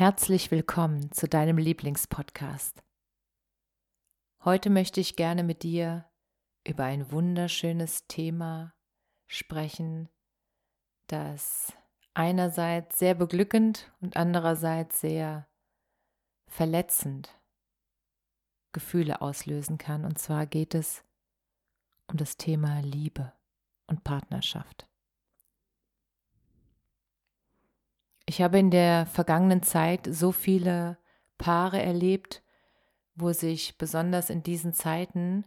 Herzlich willkommen zu deinem Lieblingspodcast. Heute möchte ich gerne mit dir über ein wunderschönes Thema sprechen, das einerseits sehr beglückend und andererseits sehr verletzend Gefühle auslösen kann. Und zwar geht es um das Thema Liebe und Partnerschaft. Ich habe in der vergangenen Zeit so viele Paare erlebt, wo sich besonders in diesen Zeiten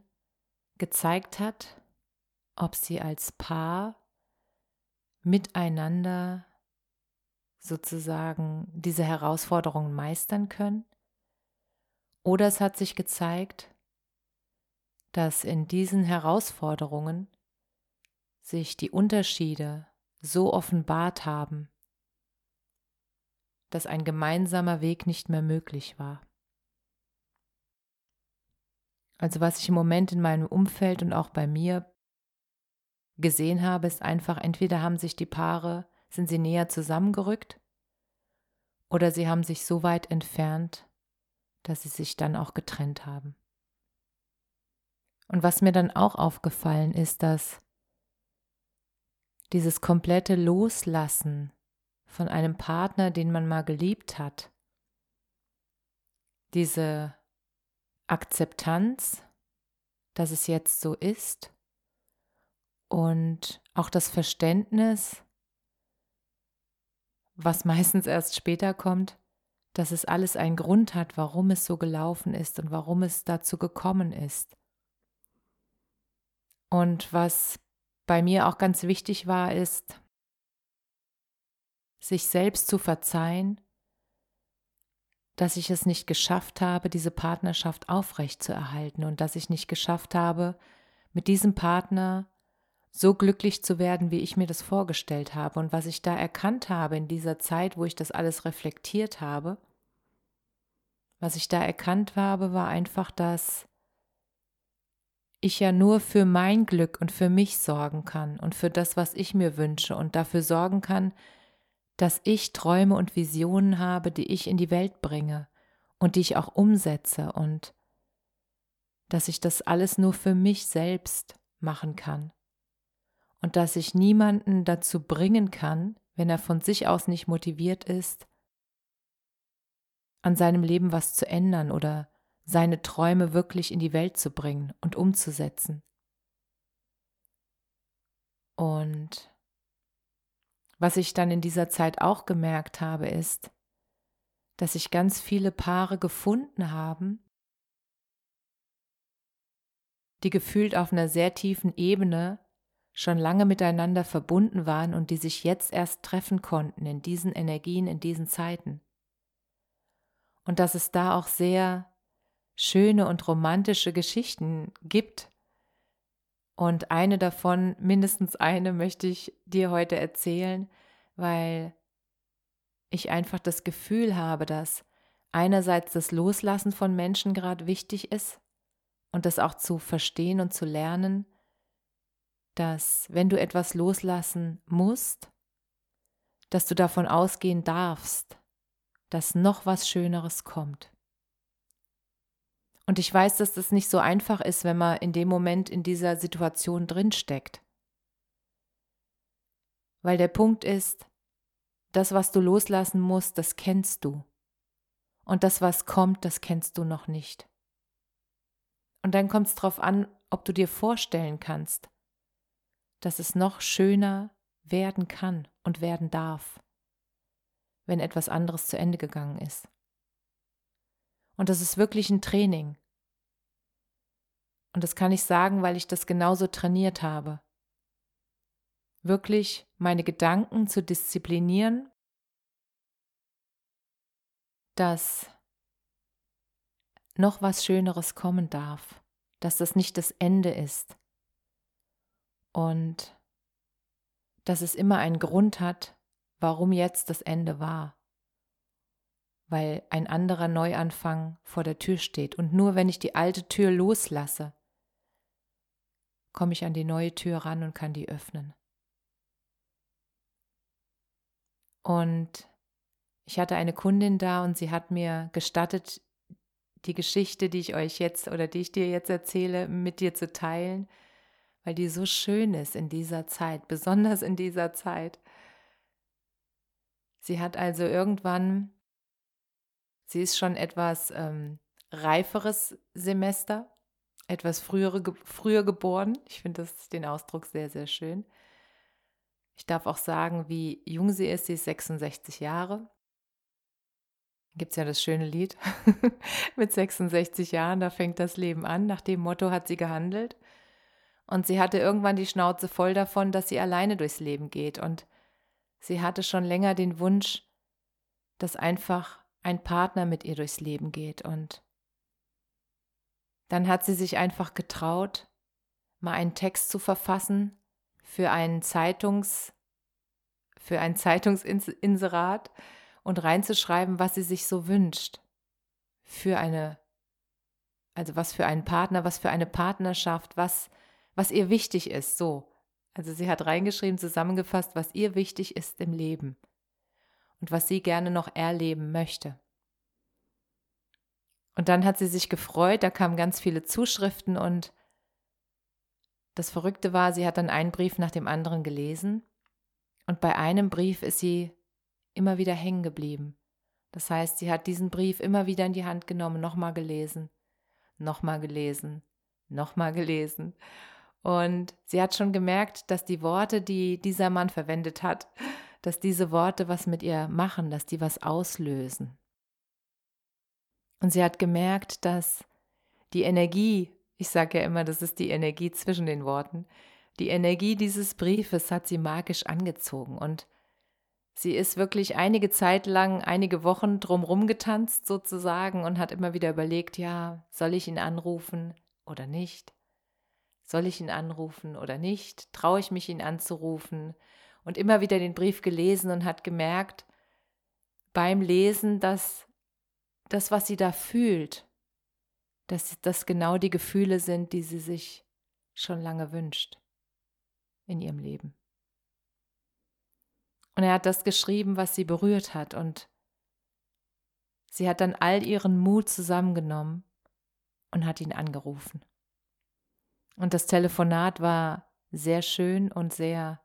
gezeigt hat, ob sie als Paar miteinander sozusagen diese Herausforderungen meistern können. Oder es hat sich gezeigt, dass in diesen Herausforderungen sich die Unterschiede so offenbart haben, dass ein gemeinsamer Weg nicht mehr möglich war. Also was ich im Moment in meinem Umfeld und auch bei mir gesehen habe, ist einfach, entweder haben sich die Paare, sind sie näher zusammengerückt oder sie haben sich so weit entfernt, dass sie sich dann auch getrennt haben. Und was mir dann auch aufgefallen ist, dass dieses komplette Loslassen von einem Partner, den man mal geliebt hat. Diese Akzeptanz, dass es jetzt so ist und auch das Verständnis, was meistens erst später kommt, dass es alles einen Grund hat, warum es so gelaufen ist und warum es dazu gekommen ist. Und was bei mir auch ganz wichtig war, ist, sich selbst zu verzeihen, dass ich es nicht geschafft habe, diese Partnerschaft aufrechtzuerhalten und dass ich nicht geschafft habe, mit diesem Partner so glücklich zu werden, wie ich mir das vorgestellt habe. Und was ich da erkannt habe in dieser Zeit, wo ich das alles reflektiert habe, was ich da erkannt habe, war einfach, dass ich ja nur für mein Glück und für mich sorgen kann und für das, was ich mir wünsche und dafür sorgen kann, dass ich Träume und Visionen habe, die ich in die Welt bringe und die ich auch umsetze und dass ich das alles nur für mich selbst machen kann und dass ich niemanden dazu bringen kann, wenn er von sich aus nicht motiviert ist, an seinem Leben was zu ändern oder seine Träume wirklich in die Welt zu bringen und umzusetzen. Und was ich dann in dieser Zeit auch gemerkt habe, ist, dass sich ganz viele Paare gefunden haben, die gefühlt auf einer sehr tiefen Ebene schon lange miteinander verbunden waren und die sich jetzt erst treffen konnten in diesen Energien, in diesen Zeiten. Und dass es da auch sehr schöne und romantische Geschichten gibt, und eine davon, mindestens eine, möchte ich dir heute erzählen, weil ich einfach das Gefühl habe, dass einerseits das Loslassen von Menschen gerade wichtig ist und das auch zu verstehen und zu lernen, dass wenn du etwas loslassen musst, dass du davon ausgehen darfst, dass noch was Schöneres kommt. Und ich weiß, dass das nicht so einfach ist, wenn man in dem Moment in dieser Situation drinsteckt. Weil der Punkt ist, das, was du loslassen musst, das kennst du. Und das, was kommt, das kennst du noch nicht. Und dann kommt es darauf an, ob du dir vorstellen kannst, dass es noch schöner werden kann und werden darf, wenn etwas anderes zu Ende gegangen ist. Und das ist wirklich ein Training. Und das kann ich sagen, weil ich das genauso trainiert habe. Wirklich meine Gedanken zu disziplinieren, dass noch was Schöneres kommen darf, dass das nicht das Ende ist und dass es immer einen Grund hat, warum jetzt das Ende war, weil ein anderer Neuanfang vor der Tür steht und nur wenn ich die alte Tür loslasse, komme ich an die neue Tür ran und kann die öffnen. Und ich hatte eine Kundin da und sie hat mir gestattet, die Geschichte, die ich euch jetzt oder die ich dir jetzt erzähle, mit dir zu teilen, weil die so schön ist in dieser Zeit, besonders in dieser Zeit. Sie hat also irgendwann, sie ist schon etwas ähm, reiferes Semester, etwas frühere, früher geboren. Ich finde den Ausdruck sehr, sehr schön. Ich darf auch sagen, wie jung sie ist. Sie ist 66 Jahre. Gibt es ja das schöne Lied. Mit 66 Jahren, da fängt das Leben an. Nach dem Motto hat sie gehandelt. Und sie hatte irgendwann die Schnauze voll davon, dass sie alleine durchs Leben geht. Und sie hatte schon länger den Wunsch, dass einfach ein Partner mit ihr durchs Leben geht. Und dann hat sie sich einfach getraut, mal einen Text zu verfassen für einen Zeitungs für ein Zeitungsinserat und reinzuschreiben, was sie sich so wünscht für eine also was für einen Partner, was für eine Partnerschaft, was was ihr wichtig ist, so. Also sie hat reingeschrieben, zusammengefasst, was ihr wichtig ist im Leben und was sie gerne noch erleben möchte. Und dann hat sie sich gefreut, da kamen ganz viele Zuschriften und das Verrückte war, sie hat dann einen Brief nach dem anderen gelesen und bei einem Brief ist sie immer wieder hängen geblieben. Das heißt, sie hat diesen Brief immer wieder in die Hand genommen, nochmal gelesen, nochmal gelesen, nochmal gelesen. Und sie hat schon gemerkt, dass die Worte, die dieser Mann verwendet hat, dass diese Worte was mit ihr machen, dass die was auslösen. Und sie hat gemerkt, dass die Energie, ich sage ja immer, das ist die Energie zwischen den Worten, die Energie dieses Briefes hat sie magisch angezogen und sie ist wirklich einige Zeit lang, einige Wochen drumrum getanzt sozusagen und hat immer wieder überlegt, ja, soll ich ihn anrufen oder nicht? Soll ich ihn anrufen oder nicht? Traue ich mich, ihn anzurufen? Und immer wieder den Brief gelesen und hat gemerkt beim Lesen, dass das, was sie da fühlt, dass das genau die Gefühle sind, die sie sich schon lange wünscht in ihrem Leben. Und er hat das geschrieben, was sie berührt hat. Und sie hat dann all ihren Mut zusammengenommen und hat ihn angerufen. Und das Telefonat war sehr schön und sehr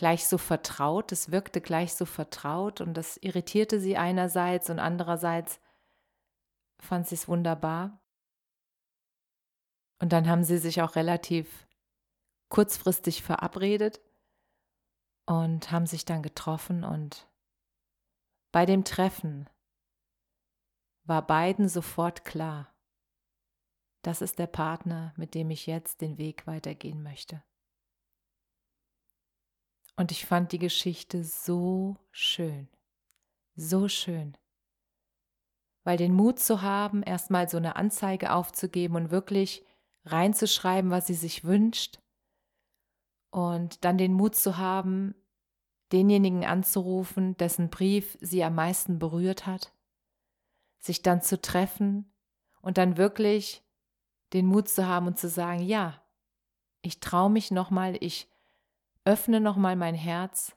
gleich so vertraut, es wirkte gleich so vertraut und das irritierte sie einerseits und andererseits fand sie es wunderbar. Und dann haben sie sich auch relativ kurzfristig verabredet und haben sich dann getroffen und bei dem Treffen war beiden sofort klar, das ist der Partner, mit dem ich jetzt den Weg weitergehen möchte. Und ich fand die Geschichte so schön, so schön. Weil den Mut zu haben, erstmal so eine Anzeige aufzugeben und wirklich reinzuschreiben, was sie sich wünscht. Und dann den Mut zu haben, denjenigen anzurufen, dessen Brief sie am meisten berührt hat. Sich dann zu treffen und dann wirklich den Mut zu haben und zu sagen, ja, ich traue mich nochmal, ich öffne nochmal mein Herz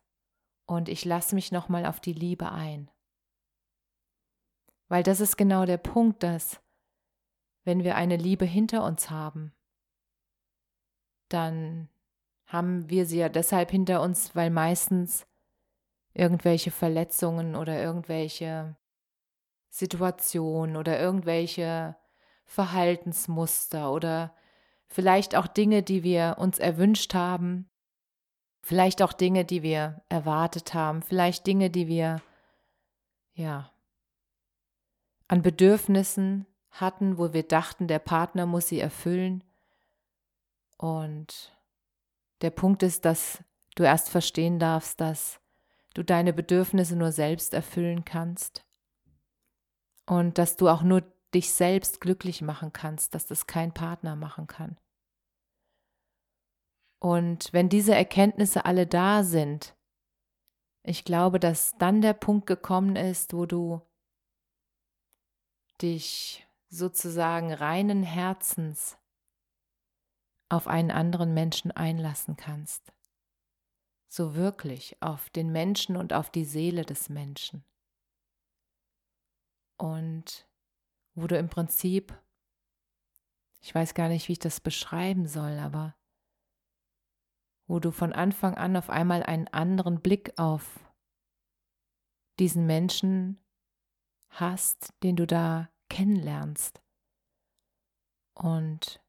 und ich lasse mich nochmal auf die Liebe ein. Weil das ist genau der Punkt, dass wenn wir eine Liebe hinter uns haben, dann haben wir sie ja deshalb hinter uns, weil meistens irgendwelche Verletzungen oder irgendwelche Situationen oder irgendwelche Verhaltensmuster oder vielleicht auch Dinge, die wir uns erwünscht haben, Vielleicht auch Dinge, die wir erwartet haben, vielleicht Dinge, die wir, ja, an Bedürfnissen hatten, wo wir dachten, der Partner muss sie erfüllen. Und der Punkt ist, dass du erst verstehen darfst, dass du deine Bedürfnisse nur selbst erfüllen kannst und dass du auch nur dich selbst glücklich machen kannst, dass das kein Partner machen kann. Und wenn diese Erkenntnisse alle da sind, ich glaube, dass dann der Punkt gekommen ist, wo du dich sozusagen reinen Herzens auf einen anderen Menschen einlassen kannst. So wirklich auf den Menschen und auf die Seele des Menschen. Und wo du im Prinzip, ich weiß gar nicht, wie ich das beschreiben soll, aber wo du von Anfang an auf einmal einen anderen Blick auf diesen Menschen hast, den du da kennenlernst. Und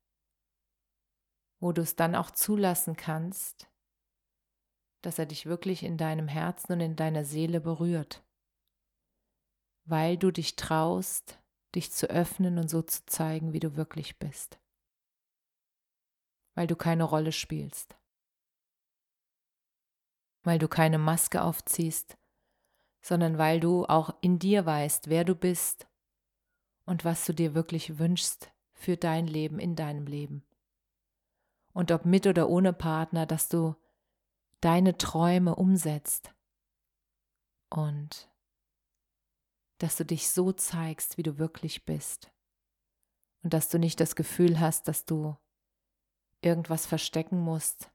wo du es dann auch zulassen kannst, dass er dich wirklich in deinem Herzen und in deiner Seele berührt, weil du dich traust, dich zu öffnen und so zu zeigen, wie du wirklich bist, weil du keine Rolle spielst, weil du keine Maske aufziehst, sondern weil du auch in dir weißt, wer du bist und was du dir wirklich wünschst für dein Leben in deinem Leben. Und ob mit oder ohne Partner, dass du deine Träume umsetzt und dass du dich so zeigst, wie du wirklich bist und dass du nicht das Gefühl hast, dass du irgendwas verstecken musst,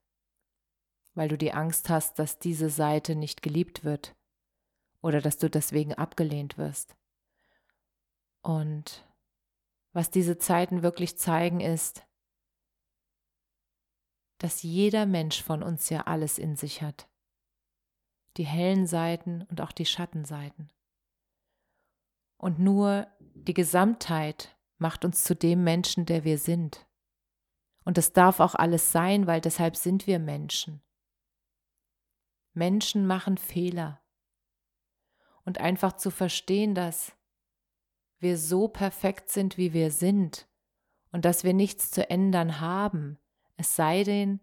weil du die Angst hast, dass diese Seite nicht geliebt wird oder dass du deswegen abgelehnt wirst. Und was diese Zeiten wirklich zeigen ist, dass jeder Mensch von uns ja alles in sich hat. Die hellen Seiten und auch die Schattenseiten. Und nur die Gesamtheit macht uns zu dem Menschen, der wir sind. Und das darf auch alles sein, weil deshalb sind wir Menschen. Menschen machen Fehler und einfach zu verstehen, dass wir so perfekt sind, wie wir sind und dass wir nichts zu ändern haben, es sei denn,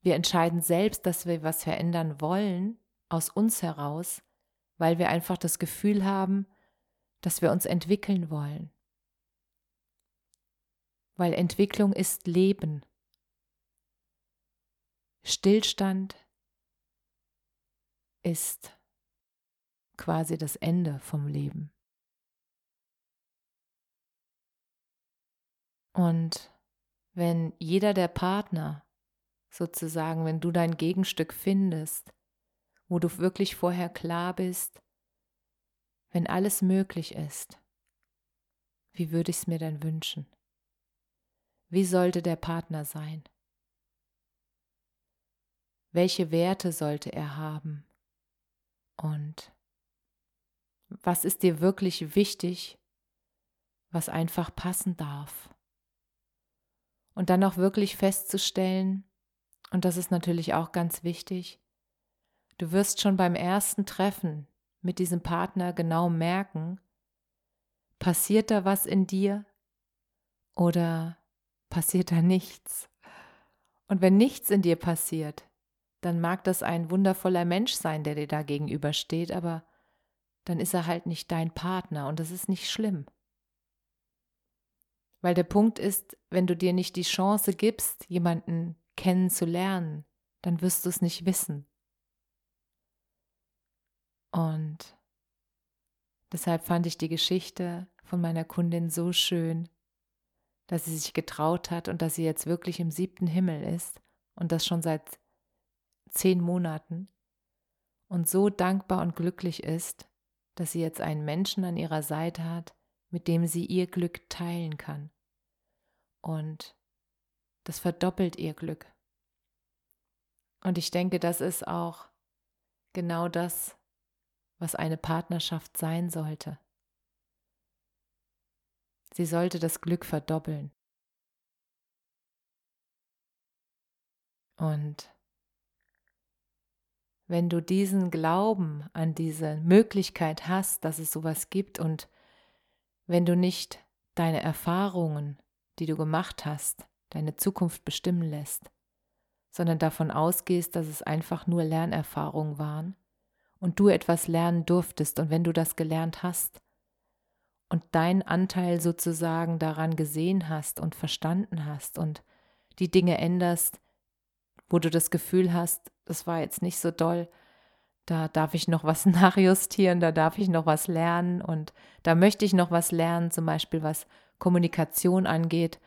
wir entscheiden selbst, dass wir was verändern wollen, aus uns heraus, weil wir einfach das Gefühl haben, dass wir uns entwickeln wollen. Weil Entwicklung ist Leben. Stillstand ist quasi das Ende vom Leben. Und wenn jeder der Partner sozusagen, wenn du dein Gegenstück findest, wo du wirklich vorher klar bist, wenn alles möglich ist, wie würde ich es mir denn wünschen? Wie sollte der Partner sein? Welche Werte sollte er haben? Und was ist dir wirklich wichtig, was einfach passen darf. Und dann auch wirklich festzustellen, und das ist natürlich auch ganz wichtig, du wirst schon beim ersten Treffen mit diesem Partner genau merken, passiert da was in dir oder passiert da nichts? Und wenn nichts in dir passiert, dann mag das ein wundervoller Mensch sein, der dir da gegenübersteht, aber dann ist er halt nicht dein Partner und das ist nicht schlimm. Weil der Punkt ist, wenn du dir nicht die Chance gibst, jemanden kennenzulernen, dann wirst du es nicht wissen. Und deshalb fand ich die Geschichte von meiner Kundin so schön, dass sie sich getraut hat und dass sie jetzt wirklich im siebten Himmel ist und das schon seit zehn Monaten und so dankbar und glücklich ist, dass sie jetzt einen Menschen an ihrer Seite hat, mit dem sie ihr Glück teilen kann. Und das verdoppelt ihr Glück. Und ich denke, das ist auch genau das, was eine Partnerschaft sein sollte. Sie sollte das Glück verdoppeln. Und wenn du diesen Glauben an diese Möglichkeit hast, dass es sowas gibt und wenn du nicht deine Erfahrungen, die du gemacht hast, deine Zukunft bestimmen lässt, sondern davon ausgehst, dass es einfach nur Lernerfahrungen waren und du etwas lernen durftest und wenn du das gelernt hast und deinen Anteil sozusagen daran gesehen hast und verstanden hast und die Dinge änderst, wo du das Gefühl hast, das war jetzt nicht so doll, da darf ich noch was nachjustieren, da darf ich noch was lernen und da möchte ich noch was lernen, zum Beispiel was Kommunikation angeht.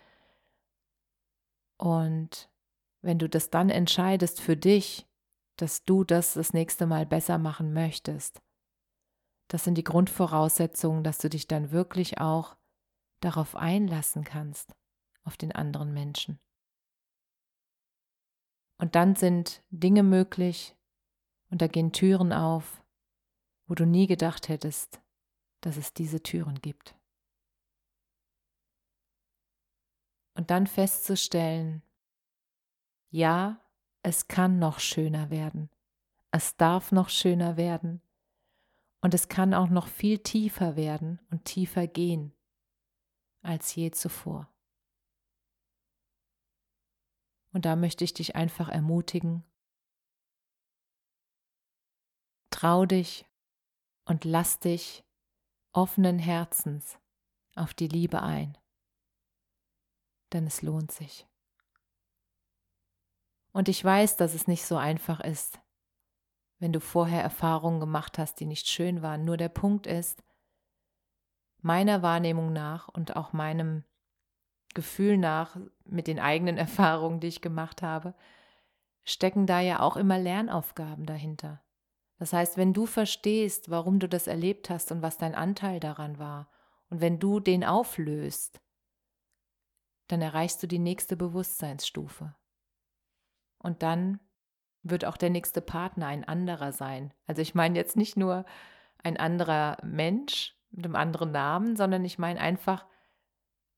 Und wenn du das dann entscheidest für dich, dass du das das nächste Mal besser machen möchtest, das sind die Grundvoraussetzungen, dass du dich dann wirklich auch darauf einlassen kannst, auf den anderen Menschen. Und dann sind Dinge möglich und da gehen Türen auf, wo du nie gedacht hättest, dass es diese Türen gibt. Und dann festzustellen, ja, es kann noch schöner werden, es darf noch schöner werden und es kann auch noch viel tiefer werden und tiefer gehen als je zuvor. Und da möchte ich dich einfach ermutigen. Trau dich und lass dich offenen Herzens auf die Liebe ein, denn es lohnt sich. Und ich weiß, dass es nicht so einfach ist, wenn du vorher Erfahrungen gemacht hast, die nicht schön waren. Nur der Punkt ist, meiner Wahrnehmung nach und auch meinem Gefühl nach, mit den eigenen Erfahrungen, die ich gemacht habe, stecken da ja auch immer Lernaufgaben dahinter. Das heißt, wenn du verstehst, warum du das erlebt hast und was dein Anteil daran war, und wenn du den auflöst, dann erreichst du die nächste Bewusstseinsstufe. Und dann wird auch der nächste Partner ein anderer sein. Also ich meine jetzt nicht nur ein anderer Mensch mit einem anderen Namen, sondern ich meine einfach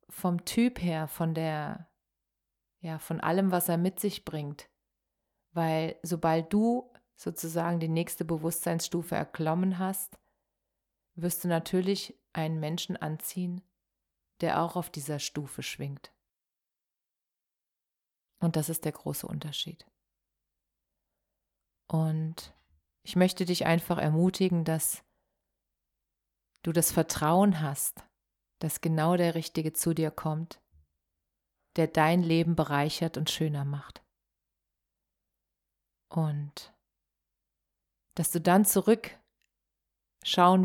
vom Typ her, von der, ja, von allem, was er mit sich bringt. Weil sobald du sozusagen die nächste Bewusstseinsstufe erklommen hast, wirst du natürlich einen Menschen anziehen, der auch auf dieser Stufe schwingt. Und das ist der große Unterschied. Und ich möchte dich einfach ermutigen, dass du das Vertrauen hast, dass genau der Richtige zu dir kommt, der dein Leben bereichert und schöner macht. Und dass du dann zurückschauen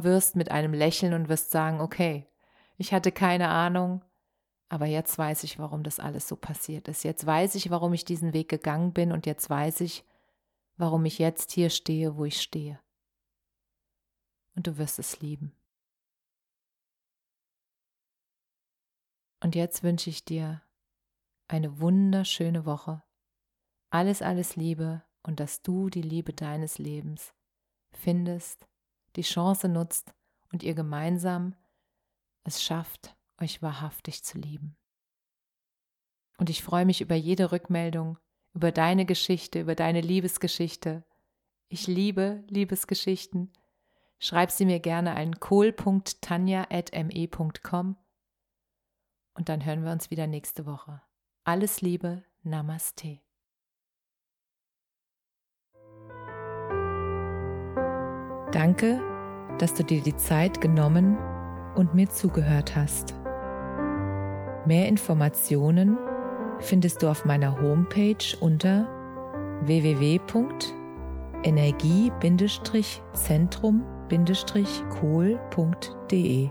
wirst mit einem Lächeln und wirst sagen, okay, ich hatte keine Ahnung, aber jetzt weiß ich, warum das alles so passiert ist. Jetzt weiß ich, warum ich diesen Weg gegangen bin und jetzt weiß ich, warum ich jetzt hier stehe, wo ich stehe. Und du wirst es lieben. Und jetzt wünsche ich dir eine wunderschöne Woche. Alles, alles Liebe und dass du die Liebe deines Lebens findest, die Chance nutzt und ihr gemeinsam es schafft, euch wahrhaftig zu lieben. Und ich freue mich über jede Rückmeldung, über deine Geschichte, über deine Liebesgeschichte. Ich liebe Liebesgeschichten. Schreib sie mir gerne an kohl.tanja.me.com und dann hören wir uns wieder nächste Woche. Alles Liebe, Namaste. Danke, dass du dir die Zeit genommen und mir zugehört hast. Mehr Informationen findest du auf meiner Homepage unter www.energie-zentrum-kohl.de.